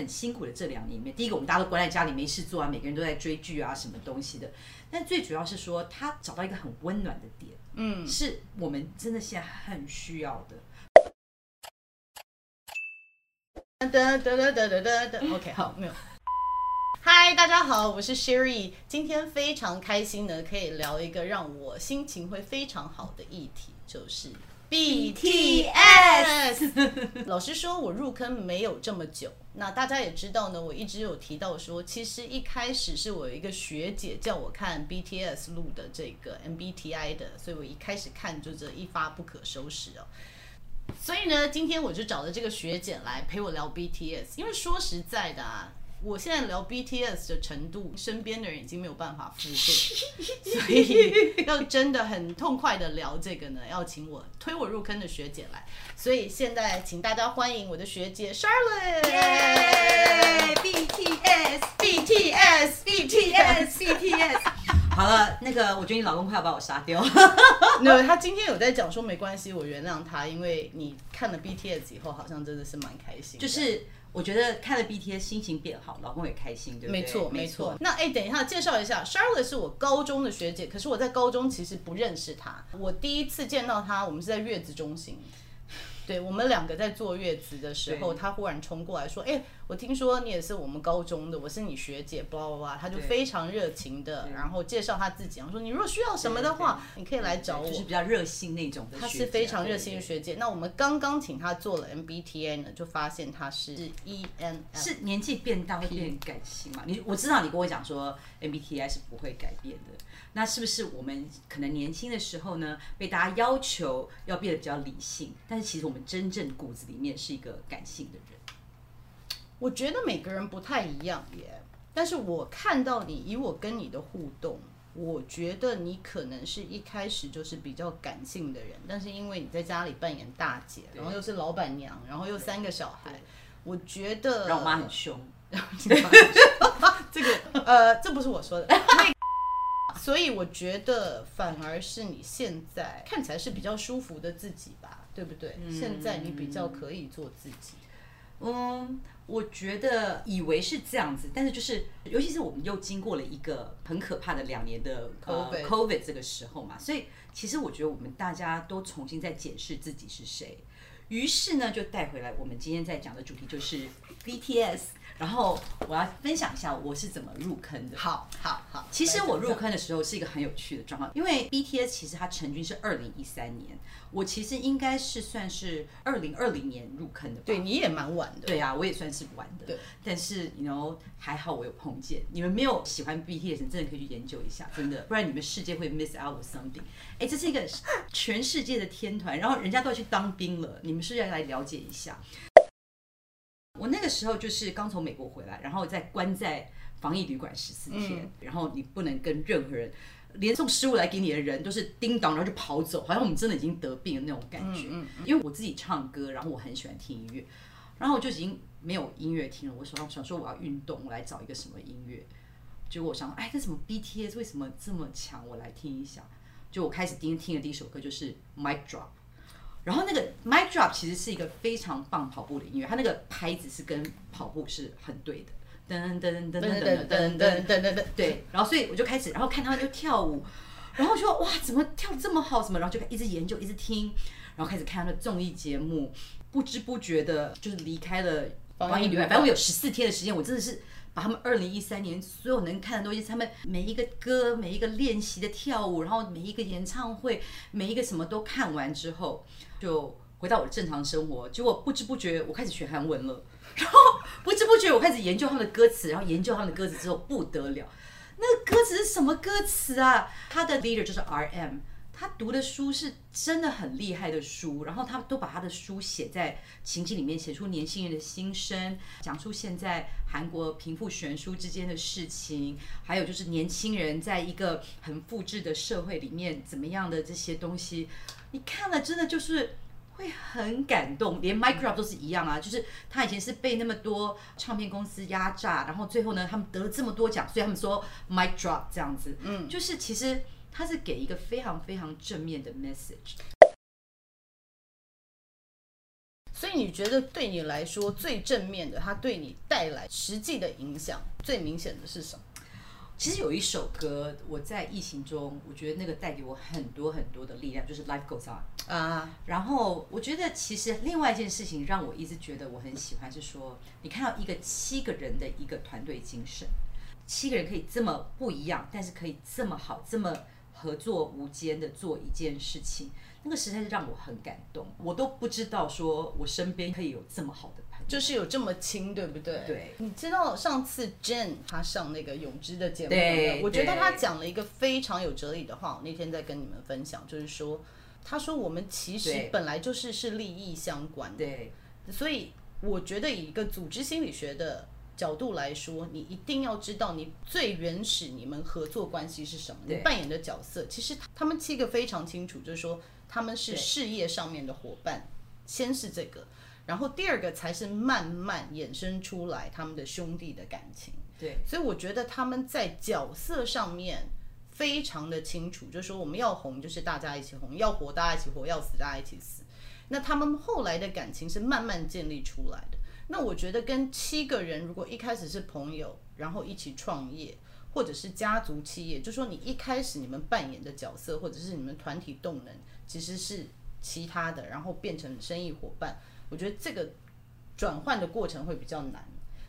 很辛苦的这两年里面，第一个我们大家都关在家里没事做啊，每个人都在追剧啊，什么东西的。但最主要是说，他找到一个很温暖的点，嗯，是我们真的现在很需要的。噔噔噔噔噔噔，OK，好，没有。嗨，大家好，我是 Sherry，今天非常开心呢，可以聊一个让我心情会非常好的议题，就是 BTS。老实说，我入坑没有这么久。那大家也知道呢，我一直有提到说，其实一开始是我有一个学姐叫我看 BTS 录的这个 MBTI 的，所以我一开始看就这一发不可收拾哦。所以呢，今天我就找了这个学姐来陪我聊 BTS，因为说实在的啊。我现在聊 BTS 的程度，身边的人已经没有办法负荷，所以要真的很痛快的聊这个呢，要请我推我入坑的学姐来。所以现在请大家欢迎我的学姐 Charlotte。耶！BTS BTS BTS BTS。好了，那个我觉得你老公快要把我杀掉。No，他今天有在讲说没关系，我原谅他，因为你看了 BTS 以后，好像真的是蛮开心。就是。我觉得看了 BTS 心情变好，老公也开心，对不对？没错，没错。那哎，等一下介绍一下，Charlotte 是我高中的学姐，可是我在高中其实不认识她。我第一次见到她，我们是在月子中心。对，我们两个在坐月子的时候，他忽然冲过来说：“哎、欸，我听说你也是我们高中的，我是你学姐。”巴拉巴拉，他就非常热情的，然后介绍他自己，然后说：“你如果需要什么的话，你可以来找我。”就是比较热心那种的。他是非常热心的学姐。那我们刚刚请他做了 MBTI 呢，就发现他是 ENFP，是年纪变大会变感性嘛？你我知道你跟我讲说 MBTI 是不会改变的。那是不是我们可能年轻的时候呢，被大家要求要变得比较理性，但是其实我们真正骨子里面是一个感性的人？我觉得每个人不太一样耶，但是我看到你，以我跟你的互动，我觉得你可能是一开始就是比较感性的人，但是因为你在家里扮演大姐，然后又是老板娘，然后又三个小孩，我觉得让我妈很凶，这个呃，这不是我说的。所以我觉得反而是你现在看起来是比较舒服的自己吧，对不对？嗯、现在你比较可以做自己。嗯，我觉得以为是这样子，但是就是尤其是我们又经过了一个很可怕的两年的 COVID，呃、COVID 这个时候嘛，所以其实我觉得我们大家都重新在检视自己是谁。于是呢，就带回来我们今天在讲的主题就是 BTS。然后我要分享一下我是怎么入坑的。好，好，好。其实我入坑的时候是一个很有趣的状况，因为 BTS 其实它成军是二零一三年，我其实应该是算是二零二零年入坑的。对，你也蛮晚的。对啊，我也算是晚的。对。但是，you know，还好我有碰见。你们没有喜欢 BTS，真的可以去研究一下，真的，不然你们世界会 miss out something。哎，这是一个全世界的天团，然后人家都要去当兵了，你们是要来了解一下。我那个时候就是刚从美国回来，然后在关在防疫旅馆十四天，嗯，然后你不能跟任何人，连送食物来给你的人都是叮当，然后就跑走，好像我们真的已经得病的那种感觉。嗯嗯，因为我自己唱歌，然后我很喜欢听音乐，然后我就已经没有音乐听了。我手上想说我要运动，我来找一个什么音乐。结果我想，哎，这什么 BTS 为什么这么强？我来听一下。就我开始听听的第一首歌就是 Mic Drop。然后那个 Mic Drop 其实是一个非常棒跑步的音乐，它那个拍子是跟跑步是很对的，噔噔噔噔噔噔噔噔噔噔，对。然后所以我就开始，然后看他们就跳舞，然后说哇，怎么跳这么好？什么？然后就一直研究，一直听，然后开始看他的综艺节目，不知不觉的就是离开了防疫旅馆。反正我有十四天的时间，我真的是他们二零一三年所有能看的东西，他们每一个歌、每一个练习的跳舞，然后每一个演唱会、每一个什么都看完之后。就回到我的正常生活，结果不知不觉我开始学韩文了。然 后不知不觉我开始研究他们的歌词，然后研究他们的歌词之后不得了，那个歌词是什么歌词啊？他的 leader 就是 RM。他读的书是真的很厉害的书，然后他都把他的书写在情景里面，写出年轻人的心声，讲出现在韩国贫富悬殊之间的事情，还有就是年轻人在一个很复制的社会里面怎么样的这些东西，你看了真的就是会很感动，连 micro 都是一样啊，就是他以前是被那么多唱片公司压榨，然后最后呢，他们得了这么多奖，所以他们说 Mic Drop 这样子，嗯，就是其实。他是给一个非常非常正面的 message，所以你觉得对你来说最正面的，它对你带来实际的影响最明显的是什么？其实有一首歌，我在疫情中，我觉得那个带给我很多很多的力量，就是 Life Goes On 啊。然后我觉得其实另外一件事情让我一直觉得我很喜欢，是说你看到一个七个人的一个团队精神，七个人可以这么不一样，但是可以这么好，这么。合作无间的做一件事情，那个实在是让我很感动。我都不知道说我身边可以有这么好的朋友，就是有这么亲，对不对？对。你知道上次 Jane 她上那个永之的节目，对，我觉得他讲了一个非常有哲理的话。我那天在跟你们分享，就是说，他说我们其实本来就是是利益相关的，对。所以我觉得以一个组织心理学的。角度来说，你一定要知道你最原始你们合作关系是什么，你扮演的角色。其实他们七个非常清楚，就是说他们是事业上面的伙伴，先是这个，然后第二个才是慢慢衍生出来他们的兄弟的感情。对，所以我觉得他们在角色上面非常的清楚，就是说我们要红就是大家一起红，要活大家一起活，要死大家一起死。那他们后来的感情是慢慢建立出来的。那我觉得跟七个人如果一开始是朋友，然后一起创业，或者是家族企业，就说你一开始你们扮演的角色，或者是你们团体动能其实是其他的，然后变成生意伙伴，我觉得这个转换的过程会比较难。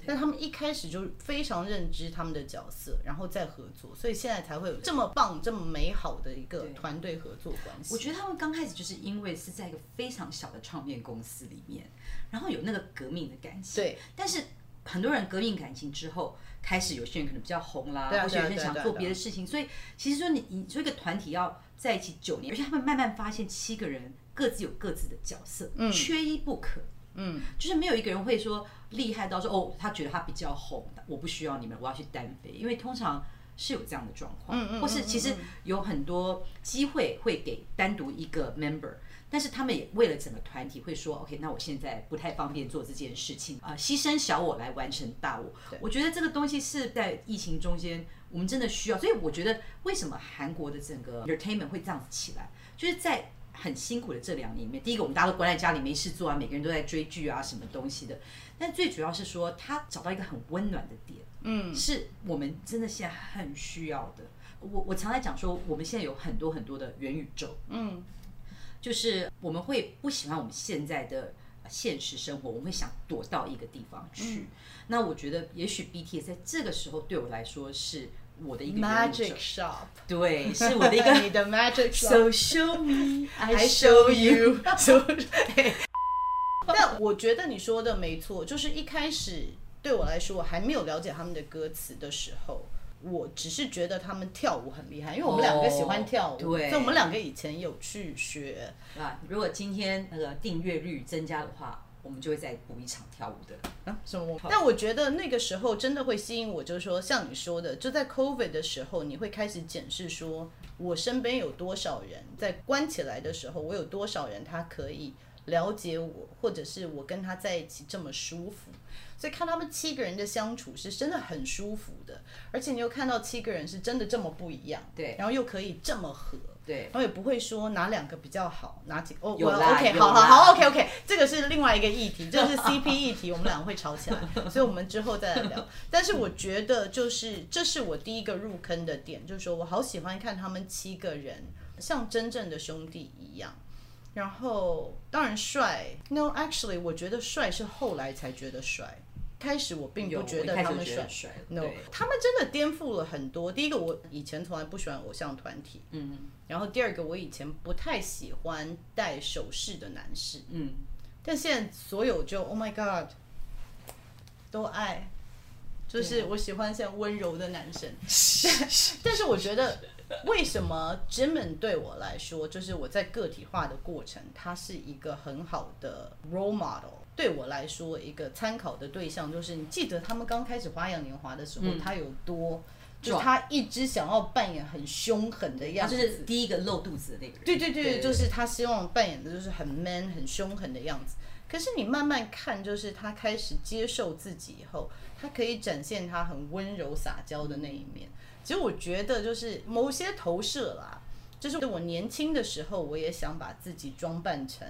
但他们一开始就非常认知他们的角色，然后再合作，所以现在才会有这么棒、这么美好的一个团队合作关系。我觉得他们刚开始就是因为是在一个非常小的唱片公司里面，然后有那个革命的感情。对。但是很多人革命感情之后，开始有些人可能比较红啦，或者有些人想做别的事情。所以其实说你你说一个团体要在一起九年，而且他们慢慢发现七个人各自有各自的角色，嗯，缺一不可。嗯，就是没有一个人会说厉害到说哦，他觉得他比较红，我不需要你们，我要去单飞。因为通常是有这样的状况，嗯嗯，或是其实有很多机会会给单独一个 member，但是他们也为了整个团体会说，OK，那我现在不太方便做这件事情啊，牺牲小我来完成大我。我觉得这个东西是在疫情中间我们真的需要，所以我觉得为什么韩国的整个 entertainment 会这样子起来，就是在。很辛苦的这两年里面，第一个我们大家都关在家里没事做啊，每个人都在追剧啊，什么东西的。但最主要是说，他找到一个很温暖的点，嗯，是我们真的现在很需要的。我我常在讲说，我们现在有很多很多的元宇宙，嗯，就是我们会不喜欢我们现在的现实生活，我们会想躲到一个地方去。嗯，那我觉得，也许 BTS 在这个时候对我来说是。我的一个 magic shop，对，是我的一个 你的 magic shop。So show me, I show you。但我觉得你说的没错，就是一开始对我来说，我还没有了解他们的歌词的时候，我只是觉得他们跳舞很厉害，因为我们两个喜欢跳舞，对，所以我们两个以前有去学。啊，如果今天那个订阅率增加的话。我们就会再补一场跳舞的啊，什么？但我觉得那个时候真的会吸引我，就是说像你说的，就在 COVID 的时候，你会开始检视说，我身边有多少人在关起来的时候，我有多少人他可以了解我，或者是我跟他在一起这么舒服。所以看他们七个人的相处是真的很舒服的，而且你又看到七个人是真的这么不一样，对，然后又可以这么合。对，然后也不会说哪两个比较好，哪几个哦，我 OK，好好好，OK OK，这个是另外一个议题，这是 CP 议题，我们两个会吵起来，所以我们之后再来聊。但是我觉得就是这是我第一个入坑的点，就是说我好喜欢看他们七个人像真正的兄弟一样，然后当然帅，No actually，我觉得帅是后来才觉得帅。开始我并不觉得他们帅，no，他们真的颠覆了很多。第一个，我以前从来不喜欢偶像团体，嗯，然后第二个，我以前不太喜欢戴首饰的男士，嗯，但现在所有就 Oh my God，都爱，就是我喜欢像温柔的男生。但是我觉得，为什么 Jimin 对我来说，就是我在个体化的过程，他是一个很好的 role model。对我来说，一个参考的对象就是，你记得他们刚开始花样年华的时候，嗯、他有多，就他一直想要扮演很凶狠的样子，就是第一个露肚子的那个人。对对对，对就是他希望扮演的就是很 man、很凶狠的样子。可是你慢慢看，就是他开始接受自己以后，他可以展现他很温柔撒娇的那一面。其实我觉得，就是某些投射啦，就是我年轻的时候，我也想把自己装扮成。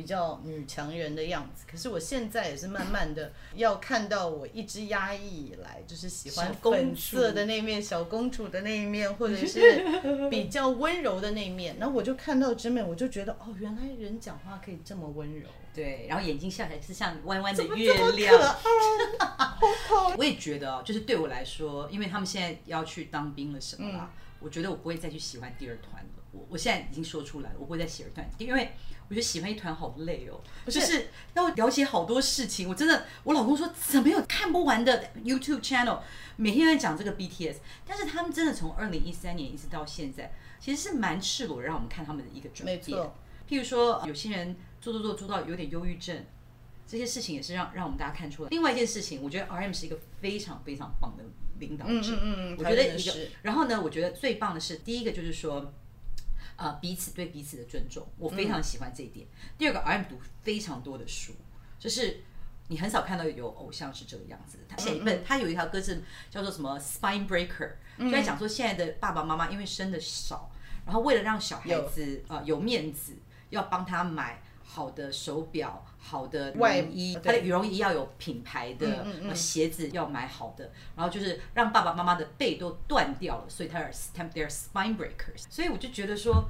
比较女强人的样子，可是我现在也是慢慢的要看到我一直压抑以来，就是喜欢粉色的那一面，小公主的那一面，或者是比较温柔的那一面。然后我就看到真美，我就觉得哦，原来人讲话可以这么温柔。对，然后眼睛笑起来是像弯弯的月亮。我也觉得哦，就是对我来说，因为他们现在要去当兵了什么啦，嗯、我觉得我不会再去喜欢第二团了。我我现在已经说出来了，我不会再喜欢第二团，因为。我觉得喜欢一团好累哦，就是要了解好多事情。我真的，我老公说怎么有看不完的 YouTube channel，每天在讲这个 BTS。但是他们真的从二零一三年一直到现在，其实是蛮赤裸让我们看他们的一个转变。譬如说，有些人做做做做到有点忧郁症，这些事情也是让让我们大家看出来。另外一件事情，我觉得 RM 是一个非常非常棒的领导者。嗯嗯嗯。我觉得一个，然后呢，我觉得最棒的是第一个就是说。呃，彼此对彼此的尊重，我非常喜欢这一点。嗯、第二个，RM 读非常多的书，就是你很少看到有偶像是这个样子。他写一本，他有一条歌是叫做什么 “Spine Breaker”，就在讲说现在的爸爸妈妈因为生的少，然后为了让小孩子有呃有面子，要帮他买。好的手表，好的外衣，他的羽绒衣要有品牌的，嗯嗯嗯，鞋子要买好的，然后就是让爸爸妈妈的背都断掉了，所以他是 they're spine breakers。所以我就觉得说，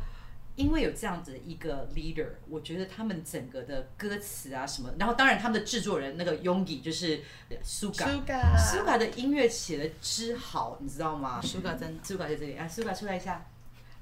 因为有这样子的一个 leader，我觉得他们整个的歌词啊什么，然后当然他们的制作人那个 Yoongi 就是 Suga，Suga 的音乐写的之好，你知道吗？Suga 真的，Suga 在这里啊，Suga 出来一下。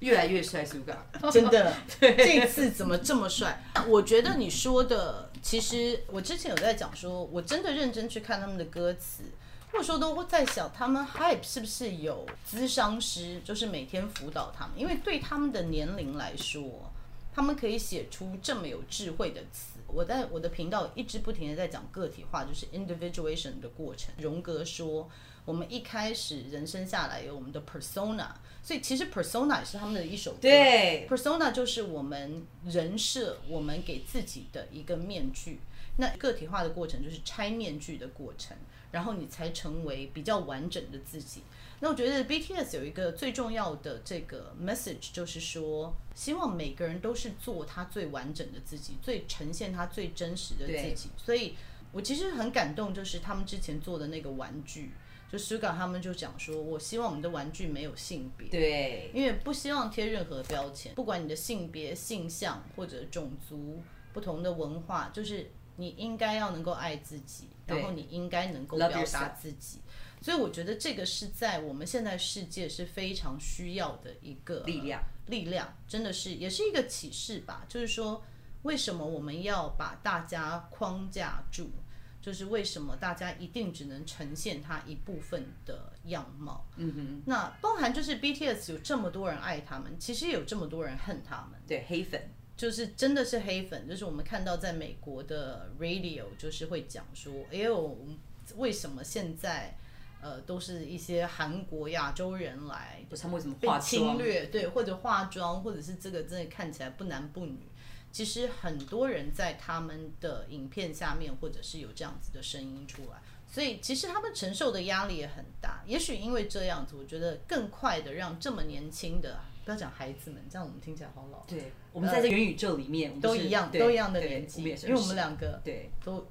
越来越帅，Suga，真的，这次怎么这么帅？我觉得你说的，其实我之前有在讲说，我真的认真去看他们的歌词，或者说都在想，他们 Hype 是不是有咨商师，就是每天辅导他们？因为对他们的年龄来说，他们可以写出这么有智慧的词。我在我的频道一直不停的在讲个体化，就是 individuation 的过程。荣格说，我们一开始人生下来有我们的 persona。所以其实 persona 也是他们的一首歌。对，persona 就是我们人设，我们给自己的一个面具。那个体化的过程就是拆面具的过程，然后你才成为比较完整的自己。那我觉得 BTS 有一个最重要的这个 message，就是说，希望每个人都是做他最完整的自己，最呈现他最真实的自己。所以我其实很感动，就是他们之前做的那个玩具。就 Suga 他们就讲说，我希望我们的玩具没有性别，对，因为不希望贴任何标签，不管你的性别、性向或者种族、不同的文化，就是你应该要能够爱自己，然后你应该能够表达自己。所以我觉得这个是在我们现在世界是非常需要的一个力量，力量真的是也是一个启示吧。就是说，为什么我们要把大家框架住？就是为什么大家一定只能呈现他一部分的样貌？嗯哼，那包含就是 BTS 有这么多人爱他们，其实也有这么多人恨他们。对，黑粉就是真的是黑粉，就是我们看到在美国的 radio 就是会讲说，哎呦，为什么现在呃都是一些韩国亚洲人来，不是他们为什么被侵略？对，或者化妆，或者是这个真的看起来不男不女。其实很多人在他们的影片下面，或者是有这样子的声音出来，所以其实他们承受的压力也很大。也许因为这样子，我觉得更快的让这么年轻的，不要讲孩子们，这样我们听起来好老。对，我们在这元宇宙里面，都一样，都一样的年纪，因为我们两个对都。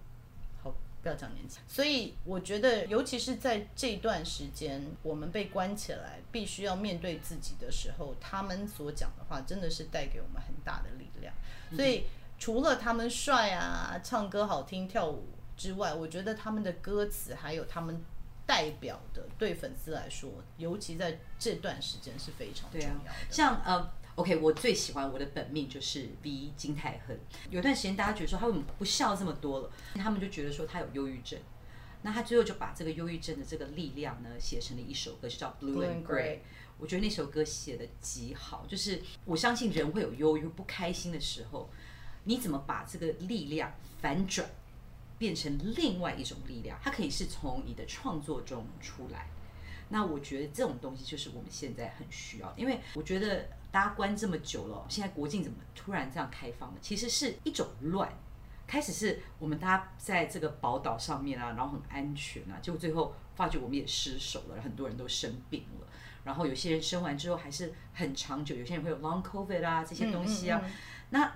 不要讲年轻，所以我觉得，尤其是在这段时间，我们被关起来，必须要面对自己的时候，他们所讲的话真的是带给我们很大的力量。所以，除了他们帅啊、唱歌好听、跳舞之外，我觉得他们的歌词还有他们代表的，对粉丝来说，尤其在这段时间是非常重要的。啊、像呃。OK，我最喜欢我的本命就是 V 金泰亨。有段时间大家觉得说他为什么不笑这么多了？他们就觉得说他有忧郁症。那他最后就把这个忧郁症的这个力量呢，写成了一首歌，就叫《Blue and Gray》。我觉得那首歌写的极好，就是我相信人会有忧郁、不开心的时候，你怎么把这个力量反转，变成另外一种力量？它可以是从你的创作中出来。那我觉得这种东西就是我们现在很需要，因为我觉得大家关这么久了，现在国境怎么突然这样开放了？其实是一种乱。开始是我们大家在这个宝岛上面啊，然后很安全啊，结果最后发觉我们也失守了，很多人都生病了。然后有些人生完之后还是很长久，有些人会有 long covid 啊这些东西啊。嗯嗯嗯。那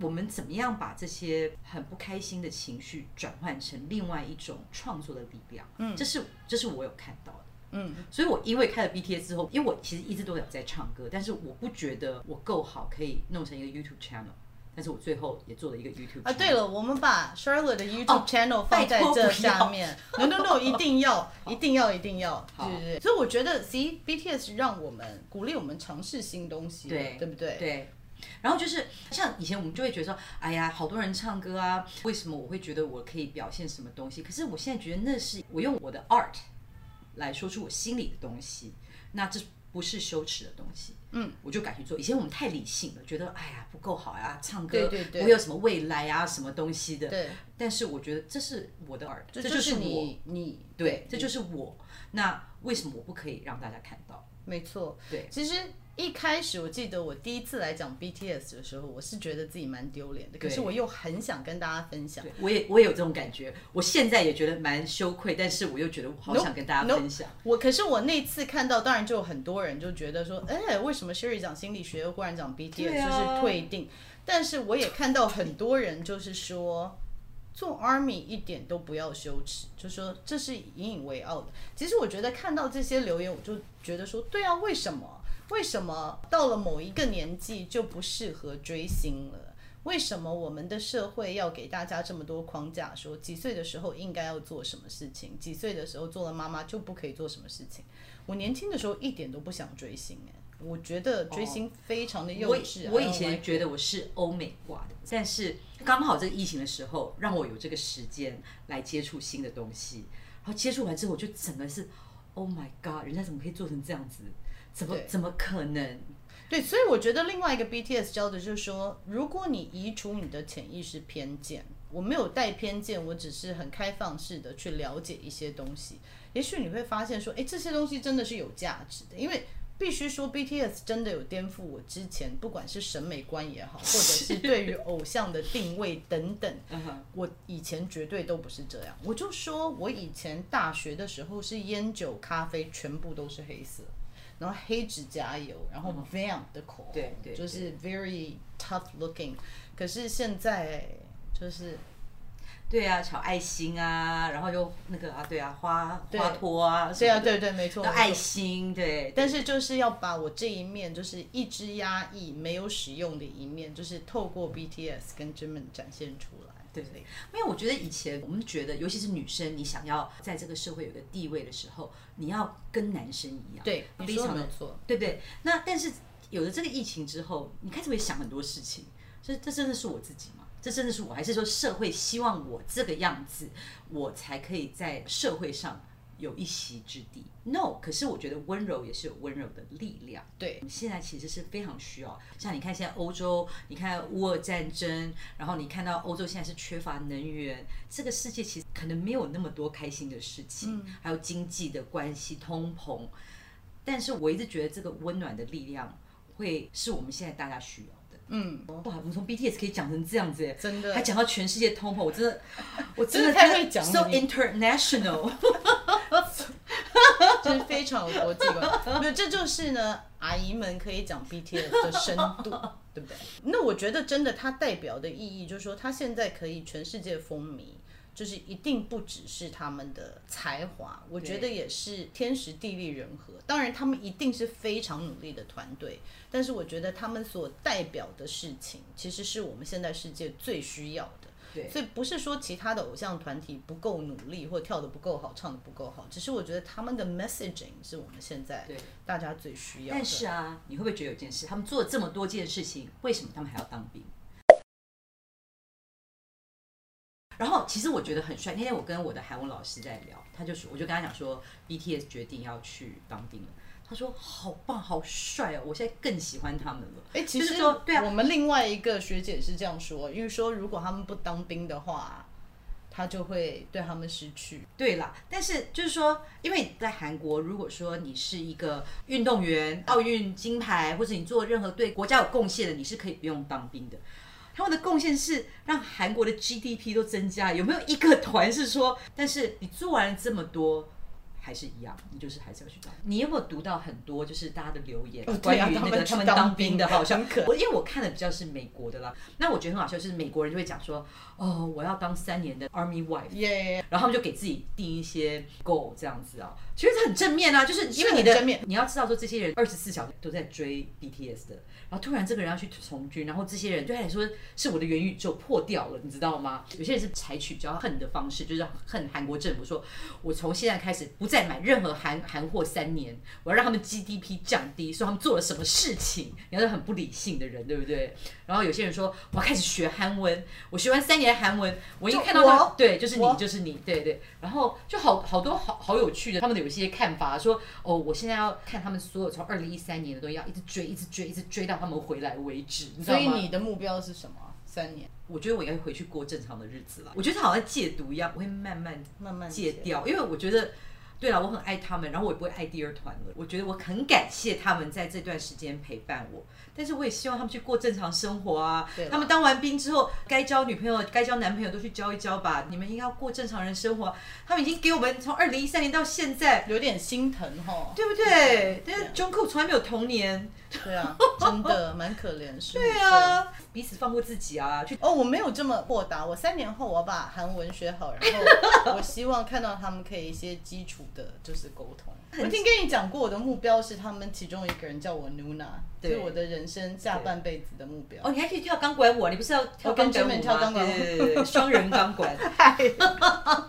我们怎么样把这些很不开心的情绪转换成另外一种创作的力量？嗯，这是这是我有看到的。嗯，所以我因为开了 BTS 之后，因为我其实一直都有在唱歌，但是我不觉得我够好可以弄成一个 YouTube channel。但是我最后也做了一个 YouTube 啊，对了，我们把 Charlotte 的 YouTube channel 放在这下面。No No No，一定要，一定要，一定要，对对对。所以我觉得，C BTS 让我们鼓励我们尝试新东西，对对不对？对。然后就是像以前我们就会觉得说，哎呀，好多人唱歌啊，为什么我会觉得我可以表现什么东西？可是我现在觉得那是我用我的 art 来说出我心里的东西，那这不是羞耻的东西。嗯，我就敢去做。以前我们太理性了，觉得哎呀不够好呀，唱歌不会有什么未来啊，什么东西的。对。但是我觉得这是我的 art，这就是你你对，这就是我。那为什么我不可以让大家看到？没错。对。其实。一开始我记得我第一次来讲 BTS 的时候，我是觉得自己蛮丢脸的，可是我又很想跟大家分享。我也我也有这种感觉，我现在也觉得蛮羞愧，但是我又觉得我好想跟大家分享。No, no, 我可是我那次看到，当然就有很多人就觉得说，哎，为什么 Sherry 讲心理学又忽然讲 BTS，啊，就是退订？但是我也看到很多人就是说，做 ARMY 一点都不要羞耻，就说这是引以为傲的。其实我觉得看到这些留言，我就觉得说，对啊，为什么？为什么到了某一个年纪就不适合追星了？为什么我们的社会要给大家这么多框架，说几岁的时候应该要做什么事情，几岁的时候做了妈妈就不可以做什么事情？我年轻的时候一点都不想追星，哎，我觉得追星非常的幼稚。我以前觉得我是欧美挂的，但是刚好这个疫情的时候，让我有这个时间来接触新的东西，然后接触完之后，我就整个是，Oh my God，人家怎么可以做成这样子？怎么怎么可能？对，所以我觉得另外一个 BTS 教的就是说，如果你移除你的潜意识偏见，我没有带偏见，我只是很开放式的去了解一些东西，也许你会发现说，哎，这些东西真的是有价值的。因为必须说，BTS 真的有颠覆我之前不管是审美观也好，或者 是对于偶像的定位等等，我以前绝对都不是这样。我就说我以前大学的时候是烟酒咖啡全部都是黑色。然后黑指甲油，然后 Vamp 的口红，对对，就是 very tough looking。可是现在就是，对啊，炒爱心啊，然后又那个啊，对啊，花花托啊，对啊，对对，没错，爱心，对。但是就是要把我这一面，就是一直压抑、没有使用的一面，就是透过 BTS 跟 Jimin 展现出来。对对，因为我觉得以前我们觉得，尤其是女生，你想要在这个社会有个地位的时候，你要跟男生一样，对，非常的错，对不对？那但是有了这个疫情之后，你开始会想很多事情，这这真的是我自己吗？这真的是我，还是说社会希望我这个样子，我才可以在社会上？有一席之地，no。可是我觉得温柔也是有温柔的力量。对，现在其实是非常需要。像你看现在欧洲，你看乌俄战争，然后你看到欧洲现在是缺乏能源，这个世界其实可能没有那么多开心的事情，嗯、还有经济的关系、通膨。但是我一直觉得这个温暖的力量会是我们现在大家需要。嗯，哇，我们从 BTS 可以讲成这样子，真的，还讲到全世界通膨，我真的，我真的太会讲了，so international，就是非常有国际观。没有，这就是呢，阿姨们可以讲 BTS 的深度，对不对？那我觉得真的，它代表的意义就是说，它现在可以全世界风靡。就是一定不只是他们的才华，我觉得也是天时地利人和。当然，他们一定是非常努力的团队，但是我觉得他们所代表的事情，其实是我们现在世界最需要的。对，所以不是说其他的偶像团体不够努力，或跳得不够好，唱得不够好，只是我觉得他们的 messaging 是我们现在大家最需要的。但是啊，你会不会觉得有件事，他们做了这么多件事情，为什么他们还要当兵？然后其实我觉得很帅。那天我跟我的韩文老师在聊，他就说，我就跟他讲说，BTS 决定要去当兵了。他说好棒，好帅哦！我现在更喜欢他们了。哎、欸，其实说对啊，我们另外一个学姐是这样说，因为说如果他们不当兵的话，他就会对他们失去。对啦，但是就是说，因为在韩国，如果说你是一个运动员，奥运金牌，或者你做任何对国家有贡献的，你是可以不用当兵的。他们的贡献是让韩国的 GDP 都增加。有没有一个团是说，但是你做完了这么多？还是一样，你就是还是要去当。你有没有读到很多就是大家的留言，哦、关于那个他们当兵的？好像可我因为我看的比较是美国的啦。那我觉得很好笑，就是美国人就会讲说，哦，我要当三年的 Army wife，然后他们就给自己定一些 goal 这样子啊。其实这很正面啊，就是因为你的正面，你要知道说这些人二十四小时都在追 BTS 的，然后突然这个人要去从军，然后这些人对他来说是我的元宇宙破掉了，你知道吗？有些人是采取比较恨的方式，就是恨韩国政府，说我从现在开始不再买任何韩韩货三年，我要让他们 GDP 降低，说他们做了什么事情，你要是很不理性的人，对不对？然后有些人说我要开始学韩文，我学完三年韩文，我一看到他，对，就是你，就是你，对对。然后就好好多好好有趣的，他们的有些看法说，哦，我现在要看他们所有从二零一三年的都要一直追，一直追，一直追到他们回来为止，你知道吗？所以你的目标是什么？三年？我觉得我应该回去过正常的日子了。我觉得好像戒毒一样，我会慢慢慢慢戒掉，因为我觉得。对了，我很爱他们，然后我也不会爱第二团了。我觉得我很感谢他们在这段时间陪伴我，但是我也希望他们去过正常生活啊。他们当完兵之后，该交女朋友、该交男朋友都去交一交吧。你们应该要过正常人生活。他们已经给我们从二零一三年到现在，有点心疼哈，对不对？但是 Jungkook 从来没有童年。对啊，真的蛮可怜。是。对啊，彼此放过自己啊。去哦，我没有这么豁达。我三年后我要把韩文学好，然后 我希望看到他们可以一些基础的，就是沟通。我听跟你讲过，我的目标是他们其中一个人叫我 Nuna，对我的人生下半辈子的目标。哦，你还可以跳钢管舞啊？你不是要跳钢管舞吗？跳钢管舞，对对对，双人钢管。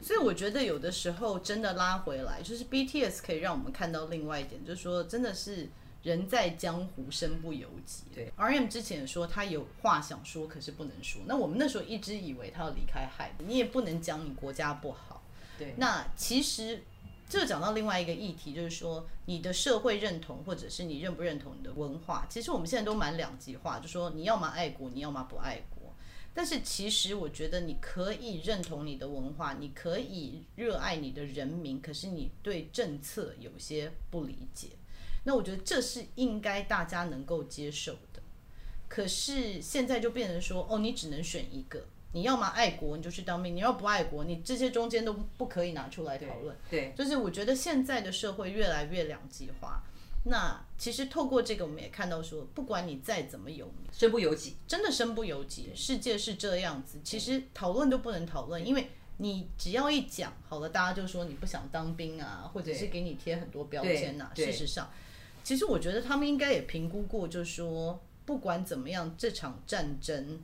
所以我觉得有的时候真的拉回来，就是 BTS 可以让我们看到另外一点，就是说真的是。人在江湖，身不由己。对，RM 之前说他有话想说，可是不能说。那我们那时候一直以为他要离开 HYBE，你也不能讲你国家不好。对，那其实这讲到另外一个议题，就是说你的社会认同，或者是你认不认同你的文化，其实我们现在都蛮两极化，就说你要么爱国，你要么不爱国。但是其实我觉得你可以认同你的文化，你可以热爱你的人民，可是你对政策有些不理解。那我觉得这是应该大家能够接受的，可是现在就变成说，哦，你只能选一个，你要么爱国你就去当兵，你要不爱国，你这些中间都不可以拿出来讨论。对，就是我觉得现在的社会越来越两极化。那其实透过这个，我们也看到说，不管你再怎么有名，身不由己，真的身不由己。世界是这样子，其实讨论都不能讨论，因为你只要一讲好了，大家就说你不想当兵啊，或者是给你贴很多标签啊。事实上。其实我觉得他们应该也评估过，就是说不管怎么样，这场战争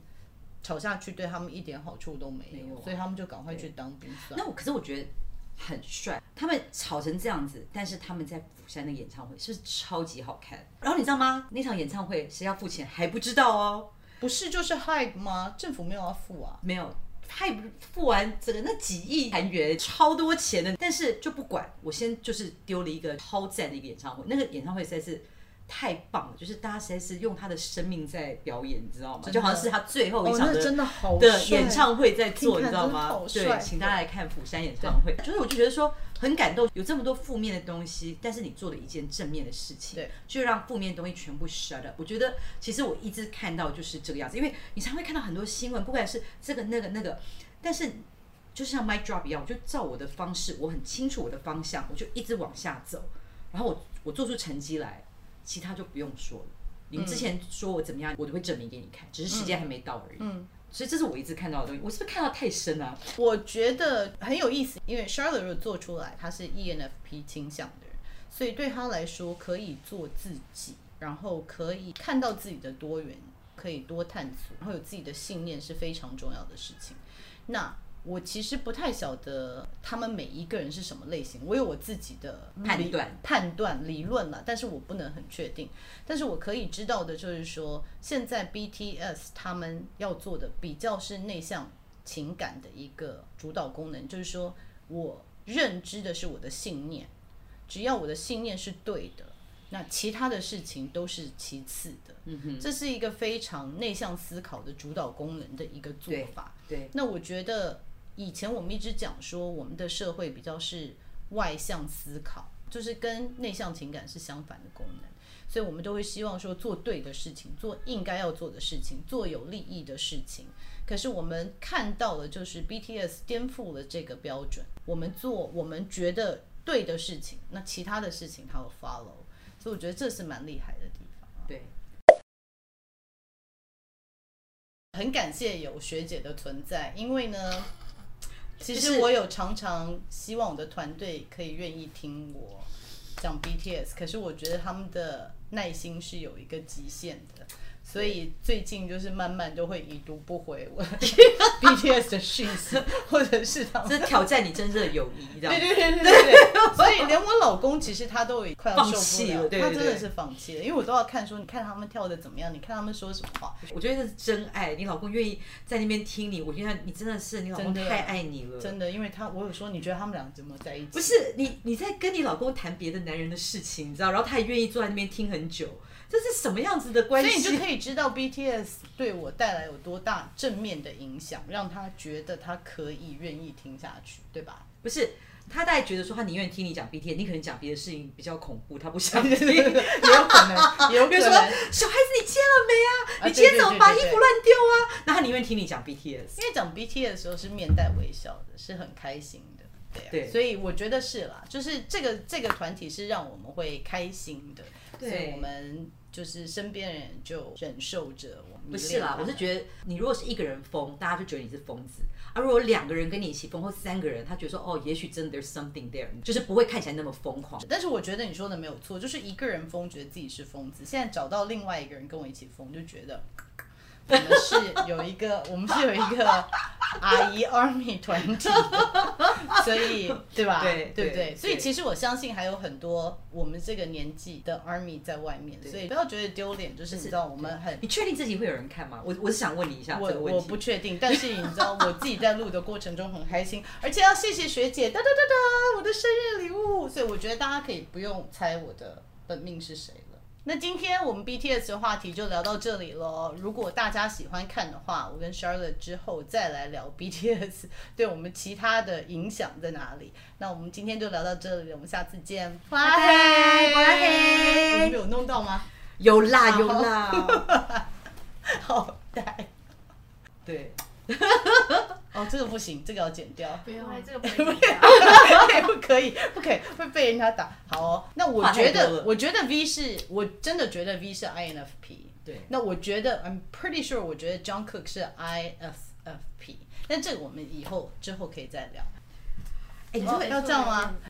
吵下去对他们一点好处都没有，没有啊、所以他们就赶快去当兵算。那我可是我觉得很帅，他们吵成这样子，但是他们在釜山的演唱会是是超级好看？然后你知道吗？那场演唱会谁要付钱还不知道哦，不是就是 HYBE 吗？政府没有要付啊，没有。他也不付完整个那几亿韩元，超多钱的，但是就不管，我先就是丢了一个超赞的一个演唱会，那个演唱会实在是。太棒了，就是大家实在是用他的生命在表演，你知道吗？就好像是他最后一场的、哦、的演唱会在做，你知道吗？对，请大家来看釜山演唱会。就是我就觉得说很感动，有这么多负面的东西，但是你做了一件正面的事情，对，就让负面的东西全部 shut up。我觉得其实我一直看到就是这个样子，因为你常会看到很多新闻，不管是这个那个那个，但是就像 my job 一样，我就照我的方式，我很清楚我的方向，我就一直往下走，然后我我做出成绩来。其他就不用说了。你们之前说我怎么样，嗯、我都会证明给你看，只是时间还没到而已。嗯，所以这是我一直看到的东西。我是不是看到太深啊？我觉得很有意思，因为 Charlotte 做出来，他是 ENFP 倾向的人，所以对他来说可以做自己，然后可以看到自己的多元，可以多探索，然后有自己的信念是非常重要的事情。那。我其实不太晓得他们每一个人是什么类型，我有我自己的判断、判断理论了，但是我不能很确定。但是我可以知道的就是说，现在 BTS 他们要做的比较是内向情感的一个主导功能，就是说我认知的是我的信念，只要我的信念是对的，那其他的事情都是其次的。嗯哼，这是一个非常内向思考的主导功能的一个做法。对，对，那我觉得以前我们一直讲说，我们的社会比较是外向思考，就是跟内向情感是相反的功能。所以我们都会希望说做对的事情，做应该要做的事情，做有利益的事情。可是我们看到了，就是 BTS 颠覆了这个标准。我们做我们觉得对的事情，那其他的事情他会 follow。所以我觉得这是蛮厉害的地方。对，很感谢有学姐的存在，因为呢，其实我有常常希望我的团队可以愿意听我讲 BTS，可是我觉得他们的耐心是有一个极限的。所以最近就是慢慢都会已读不回我 BTS 的讯息，或者是他们这挑战你真正的友谊，对对对对对。所以连我老公其实他都已快要受不了，他真的是放弃了，因为我都要看说，你看他们跳的怎么样，你看他们说什么话。我觉得这是真爱，你老公愿意在那边听你，我觉得你真的是你老公太爱你了，真的，真的，因为他我有说你觉得他们俩怎么在一起？不是你你在跟你老公谈别的男人的事情，你知道，然后他也愿意坐在那边听很久。这是什么样子的关系？所以你就可以知道 BTS 对我带来有多大正面的影响，让他觉得他可以愿意听下去，对吧？不是，他大概觉得说他宁愿听你讲 BTS，你可能讲别的事情比较恐怖，他不想听，也 有可能，也有可能。小孩子，你接了没啊？你今天怎么把衣服乱丢啊？那他宁愿听你讲 BTS，因为讲 BTS 的时候是面带微笑的，是很开心的，对啊。对，所以我觉得是啦，就是这个这个团体是让我们会开心的。对，所以我们就是身边人就忍受着我们。不是啦，我是觉得你如果是一个人疯，大家就觉得你是疯子；而如果两个人跟你一起疯，或三个人，他觉得说哦，也许真的 there's something there，就是不会看起来那么疯狂。但是我觉得你说的没有错，就是一个人疯，觉得自己是疯子；现在找到另外一个人跟我一起疯，就觉得。我们是有一个，我们是有一个阿姨 Army 团体，所以对吧？对对不对？所以其实我相信还有很多我们这个年纪的 Army 在外面，所以不要觉得丢脸。就是你知道我们很，你确定自己会有人看吗？我我是想问你一下。我我不确定，但是你知道我自己在录的过程中很开心，而且要谢谢学姐，哒哒哒哒，我的生日礼物。所以我觉得大家可以不用猜我的本命是谁。那今天我们 BTS 的话题就聊到这里了。如果大家喜欢看的话，我跟 Charlotte 之后再来聊 BTS 对我们其他的影响在哪里。那我们今天就聊到这里，我们下次见。拜拜拜拜。我们有弄到吗？有啦有啦。好呆。对。哦，这个不行，这个要剪掉。不要，这个不可以，不可以，不可以，会被人家打。好哦，那我觉得，我觉得 V 是，我真的觉得 V 是 INFP。对，那我觉得，I'm pretty sure，我觉得 Jungkook 是 ISFP。但这个我们以后之后可以再聊。哎，要这样吗？